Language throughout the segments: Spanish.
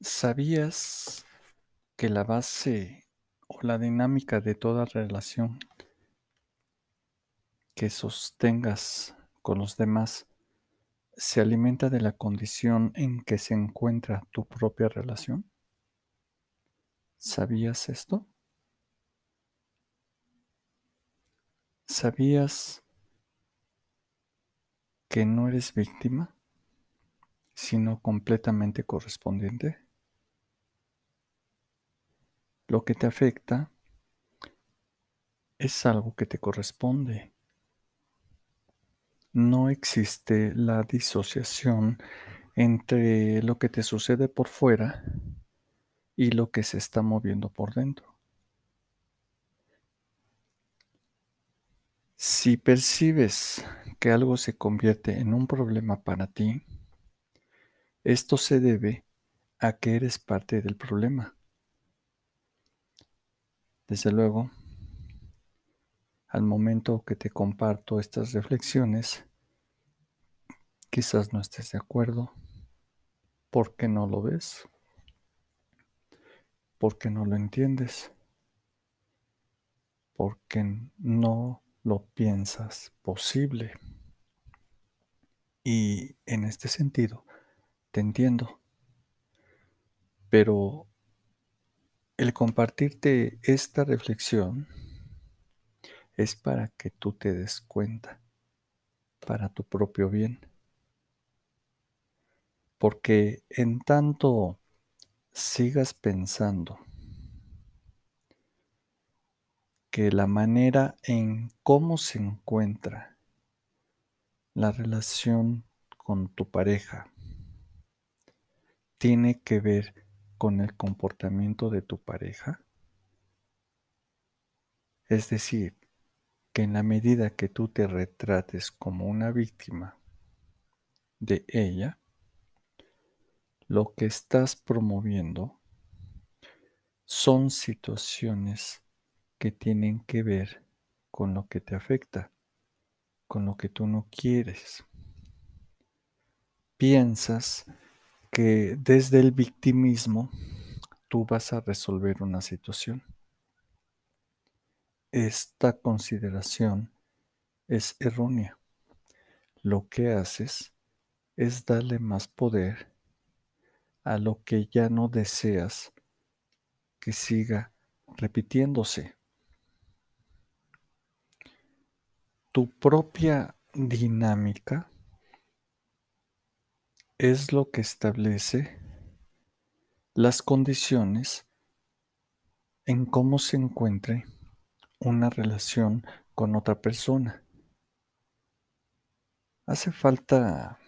¿Sabías que la base o la dinámica de toda relación que sostengas con los demás se alimenta de la condición en que se encuentra tu propia relación? ¿Sabías esto? ¿Sabías que no eres víctima, sino completamente correspondiente? Lo que te afecta es algo que te corresponde. No existe la disociación entre lo que te sucede por fuera y lo que se está moviendo por dentro. Si percibes que algo se convierte en un problema para ti, esto se debe a que eres parte del problema. Desde luego, al momento que te comparto estas reflexiones, quizás no estés de acuerdo. ¿Por qué no lo ves? ¿Por qué no lo entiendes? Porque no lo piensas posible. Y en este sentido, te entiendo. Pero el compartirte esta reflexión es para que tú te des cuenta, para tu propio bien. Porque en tanto sigas pensando que la manera en cómo se encuentra la relación con tu pareja tiene que ver con el comportamiento de tu pareja? Es decir, que en la medida que tú te retrates como una víctima de ella, lo que estás promoviendo son situaciones que tienen que ver con lo que te afecta, con lo que tú no quieres. Piensas que desde el victimismo tú vas a resolver una situación. Esta consideración es errónea. Lo que haces es darle más poder a lo que ya no deseas que siga repitiéndose. Tu propia dinámica es lo que establece las condiciones en cómo se encuentre una relación con otra persona. Hace falta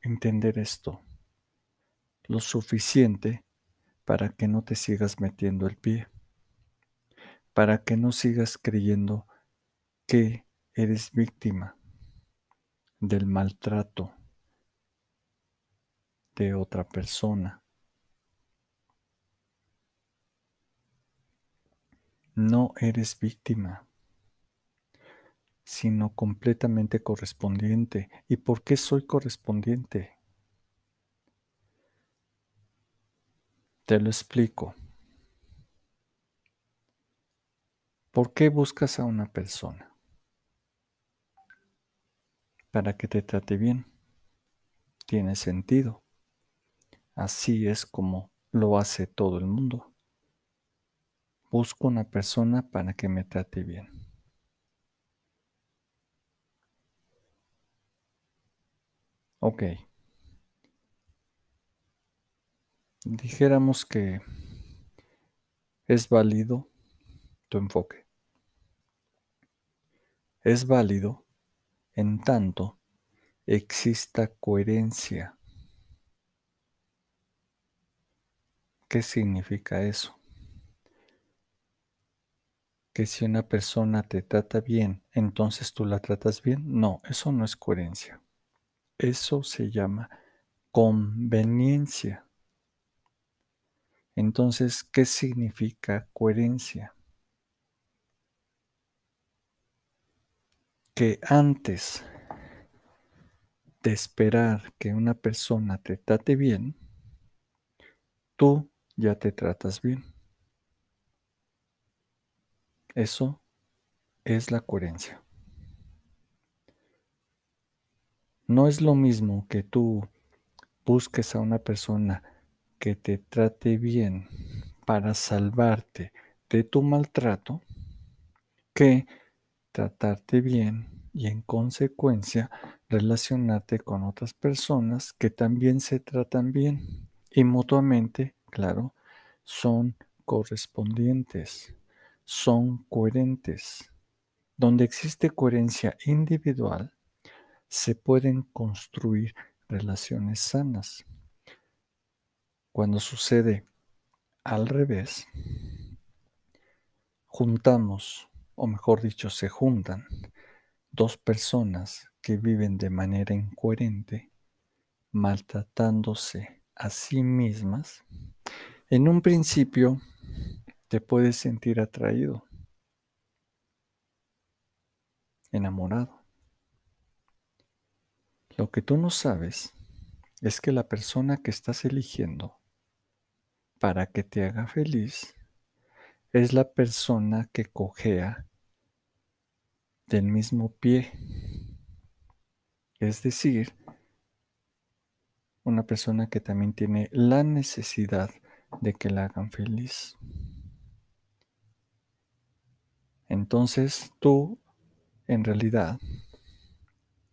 entender esto lo suficiente para que no te sigas metiendo el pie, para que no sigas creyendo que eres víctima del maltrato de otra persona. No eres víctima, sino completamente correspondiente. ¿Y por qué soy correspondiente? Te lo explico. ¿Por qué buscas a una persona? Para que te trate bien. Tiene sentido. Así es como lo hace todo el mundo. Busco una persona para que me trate bien. Ok. Dijéramos que es válido tu enfoque. Es válido en tanto exista coherencia ¿Qué significa eso? Que si una persona te trata bien, entonces tú la tratas bien. No, eso no es coherencia. Eso se llama conveniencia. Entonces, ¿qué significa coherencia? Que antes de esperar que una persona te trate bien, tú ya te tratas bien. Eso es la coherencia. No es lo mismo que tú busques a una persona que te trate bien para salvarte de tu maltrato que tratarte bien y en consecuencia relacionarte con otras personas que también se tratan bien y mutuamente, claro, son correspondientes, son coherentes. Donde existe coherencia individual, se pueden construir relaciones sanas. Cuando sucede al revés, juntamos, o mejor dicho, se juntan dos personas que viven de manera incoherente, maltratándose a sí mismas, en un principio te puedes sentir atraído, enamorado. Lo que tú no sabes es que la persona que estás eligiendo para que te haga feliz es la persona que cojea del mismo pie. Es decir, una persona que también tiene la necesidad de que la hagan feliz. Entonces tú, en realidad,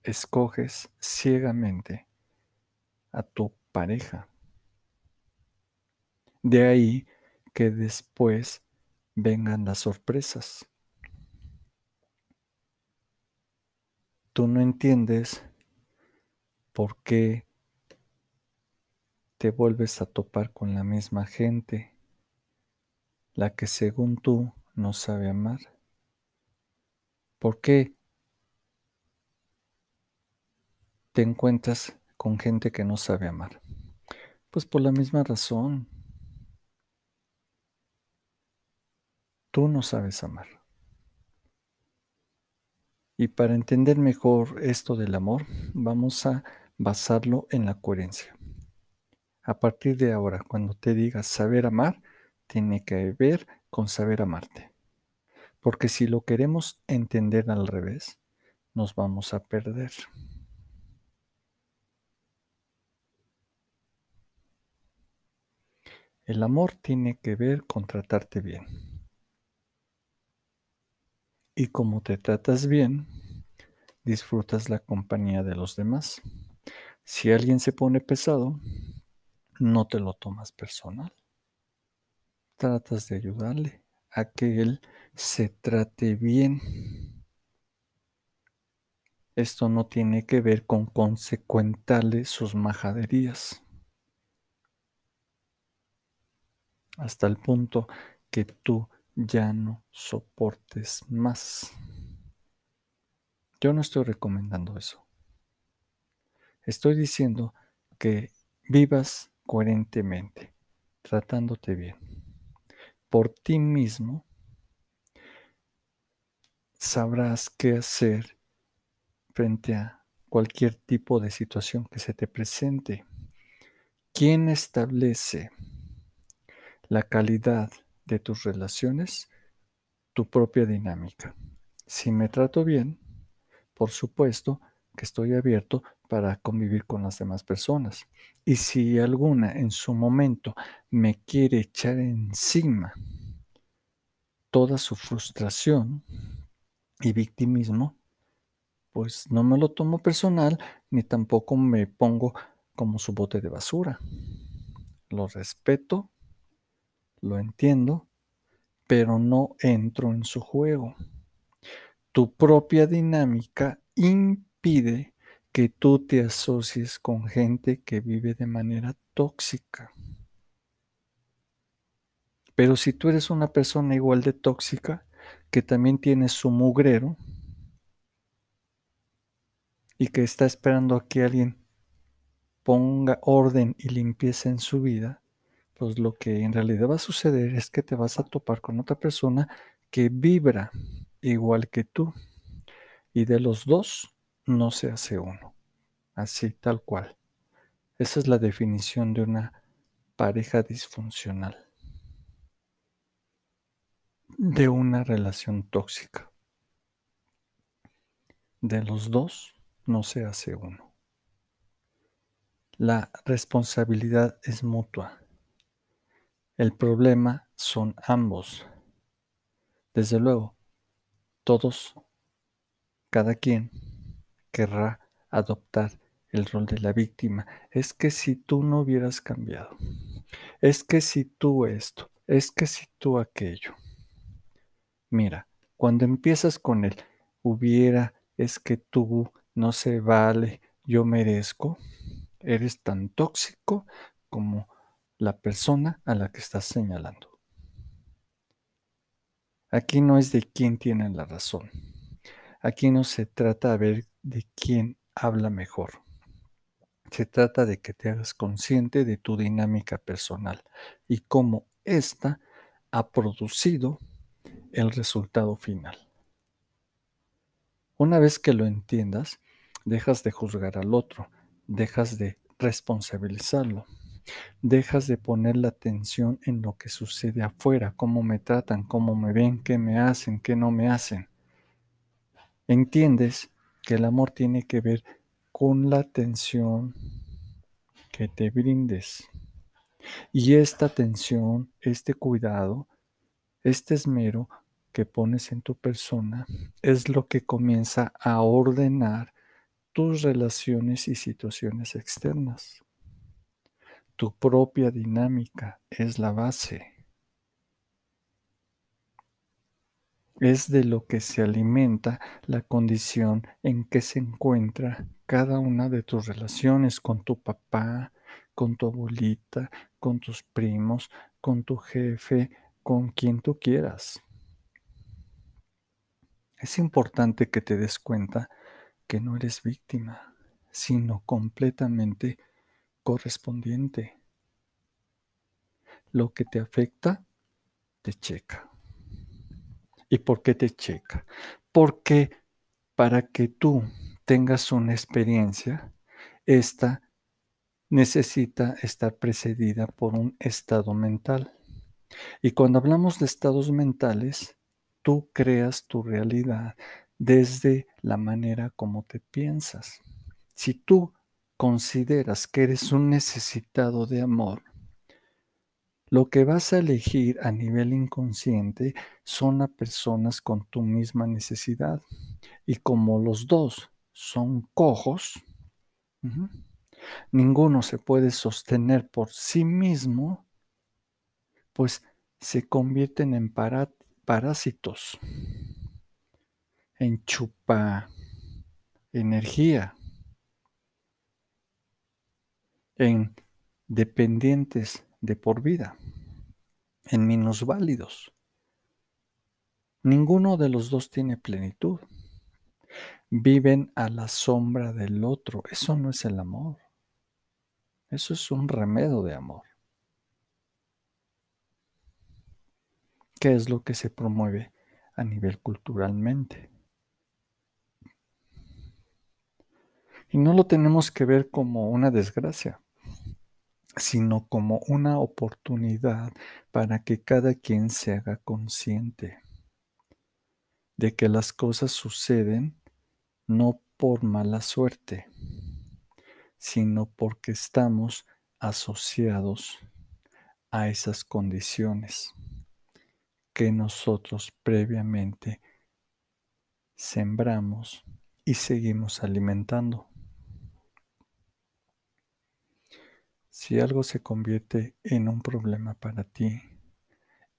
escoges ciegamente a tu pareja. De ahí que después vengan las sorpresas. Tú no entiendes por qué te vuelves a topar con la misma gente, la que según tú no sabe amar. ¿Por qué te encuentras con gente que no sabe amar? Pues por la misma razón. Tú no sabes amar. Y para entender mejor esto del amor, vamos a basarlo en la coherencia. A partir de ahora, cuando te digas saber amar, tiene que ver con saber amarte. Porque si lo queremos entender al revés, nos vamos a perder. El amor tiene que ver con tratarte bien. Y como te tratas bien, disfrutas la compañía de los demás. Si alguien se pone pesado, no te lo tomas personal. Tratas de ayudarle a que él se trate bien. Esto no tiene que ver con consecuentarle sus majaderías. hasta el punto que tú ya no soportes más. Yo no estoy recomendando eso. Estoy diciendo que vivas coherentemente, tratándote bien. Por ti mismo sabrás qué hacer frente a cualquier tipo de situación que se te presente. ¿Quién establece la calidad de tus relaciones, tu propia dinámica. Si me trato bien, por supuesto que estoy abierto para convivir con las demás personas. Y si alguna en su momento me quiere echar encima toda su frustración y victimismo, pues no me lo tomo personal ni tampoco me pongo como su bote de basura. Lo respeto lo entiendo, pero no entro en su juego. Tu propia dinámica impide que tú te asocies con gente que vive de manera tóxica. Pero si tú eres una persona igual de tóxica, que también tiene su mugrero y que está esperando a que alguien ponga orden y limpieza en su vida, pues lo que en realidad va a suceder es que te vas a topar con otra persona que vibra igual que tú. Y de los dos no se hace uno. Así, tal cual. Esa es la definición de una pareja disfuncional, de una relación tóxica. De los dos no se hace uno. La responsabilidad es mutua. El problema son ambos. Desde luego, todos, cada quien, querrá adoptar el rol de la víctima. Es que si tú no hubieras cambiado, es que si tú esto, es que si tú aquello. Mira, cuando empiezas con el hubiera, es que tú no se vale, yo merezco, eres tan tóxico como la persona a la que estás señalando. Aquí no es de quién tiene la razón. Aquí no se trata de ver de quién habla mejor. Se trata de que te hagas consciente de tu dinámica personal y cómo ésta ha producido el resultado final. Una vez que lo entiendas, dejas de juzgar al otro, dejas de responsabilizarlo, dejas de poner la atención en lo que sucede afuera, cómo me tratan, cómo me ven, qué me hacen, qué no me hacen. Entiendes que el amor tiene que ver con la atención que te brindes. Y esta atención, este cuidado, este esmero que pones en tu persona es lo que comienza a ordenar tus relaciones y situaciones externas. Tu propia dinámica es la base. Es de lo que se alimenta la condición en que se encuentra cada una de tus relaciones con tu papá, con tu abuelita, con tus primos, con tu jefe, con quien tú quieras. Es importante que te des cuenta que no eres víctima, sino completamente correspondiente. Lo que te afecta, te checa. ¿Y por qué te checa? Porque para que tú tengas una experiencia, esta necesita estar precedida por un estado mental. Y cuando hablamos de estados mentales, tú creas tu realidad desde la manera como te piensas. Si tú consideras que eres un necesitado de amor, lo que vas a elegir a nivel inconsciente son a personas con tu misma necesidad. Y como los dos son cojos, ninguno se puede sostener por sí mismo, pues se convierten en parásitos, en chupa energía, en dependientes de por vida, en minusválidos. Ninguno de los dos tiene plenitud. Viven a la sombra del otro. Eso no es el amor. Eso es un remedio de amor. ¿Qué es lo que se promueve a nivel culturalmente? Y no lo tenemos que ver como una desgracia sino como una oportunidad para que cada quien se haga consciente de que las cosas suceden no por mala suerte, sino porque estamos asociados a esas condiciones que nosotros previamente sembramos y seguimos alimentando. Si algo se convierte en un problema para ti,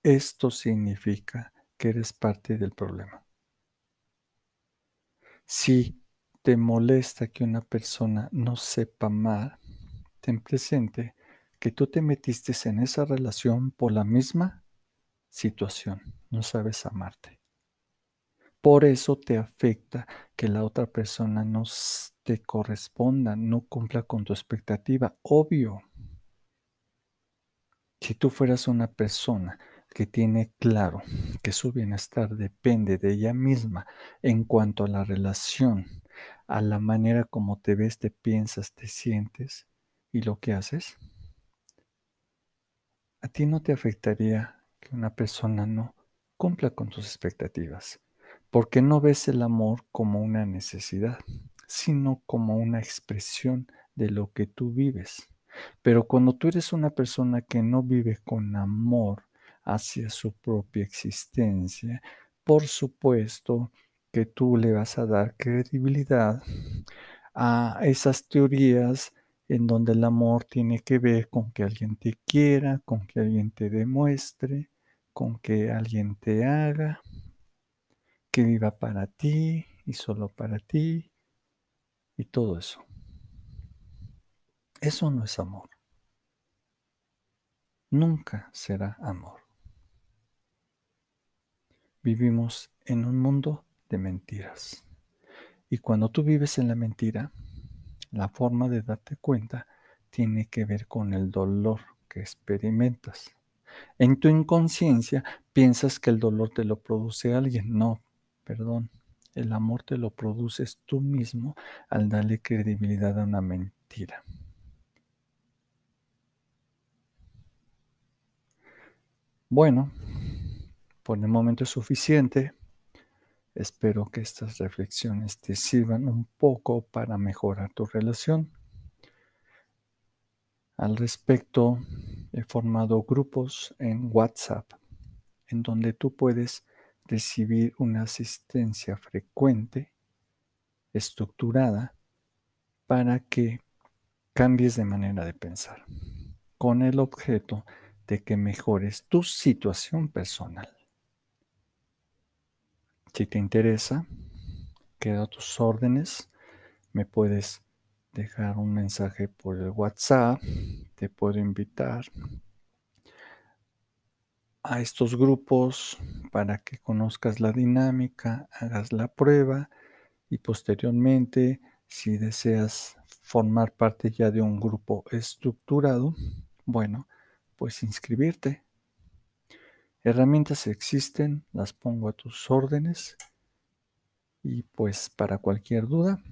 esto significa que eres parte del problema. Si te molesta que una persona no sepa amar, ten presente que tú te metiste en esa relación por la misma situación, no sabes amarte. Por eso te afecta que la otra persona no te corresponda, no cumpla con tu expectativa. Obvio. Si tú fueras una persona que tiene claro que su bienestar depende de ella misma en cuanto a la relación, a la manera como te ves, te piensas, te sientes y lo que haces, a ti no te afectaría que una persona no cumpla con tus expectativas, porque no ves el amor como una necesidad, sino como una expresión de lo que tú vives. Pero cuando tú eres una persona que no vive con amor hacia su propia existencia, por supuesto que tú le vas a dar credibilidad a esas teorías en donde el amor tiene que ver con que alguien te quiera, con que alguien te demuestre, con que alguien te haga, que viva para ti y solo para ti y todo eso. Eso no es amor. Nunca será amor. Vivimos en un mundo de mentiras. Y cuando tú vives en la mentira, la forma de darte cuenta tiene que ver con el dolor que experimentas. En tu inconsciencia piensas que el dolor te lo produce alguien. No, perdón. El amor te lo produces tú mismo al darle credibilidad a una mentira. Bueno, por el momento es suficiente. Espero que estas reflexiones te sirvan un poco para mejorar tu relación. Al respecto, he formado grupos en WhatsApp en donde tú puedes recibir una asistencia frecuente, estructurada, para que cambies de manera de pensar, con el objeto de que mejores tu situación personal. Si te interesa, quedo a tus órdenes. Me puedes dejar un mensaje por el WhatsApp. Te puedo invitar a estos grupos para que conozcas la dinámica, hagas la prueba y posteriormente, si deseas formar parte ya de un grupo estructurado, bueno, pues inscribirte. Herramientas existen, las pongo a tus órdenes y pues para cualquier duda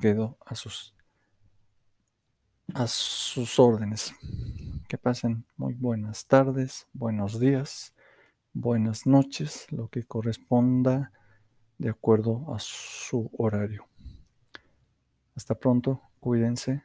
quedo a sus a sus órdenes. Que pasen muy buenas tardes, buenos días, buenas noches, lo que corresponda de acuerdo a su horario. Hasta pronto, cuídense.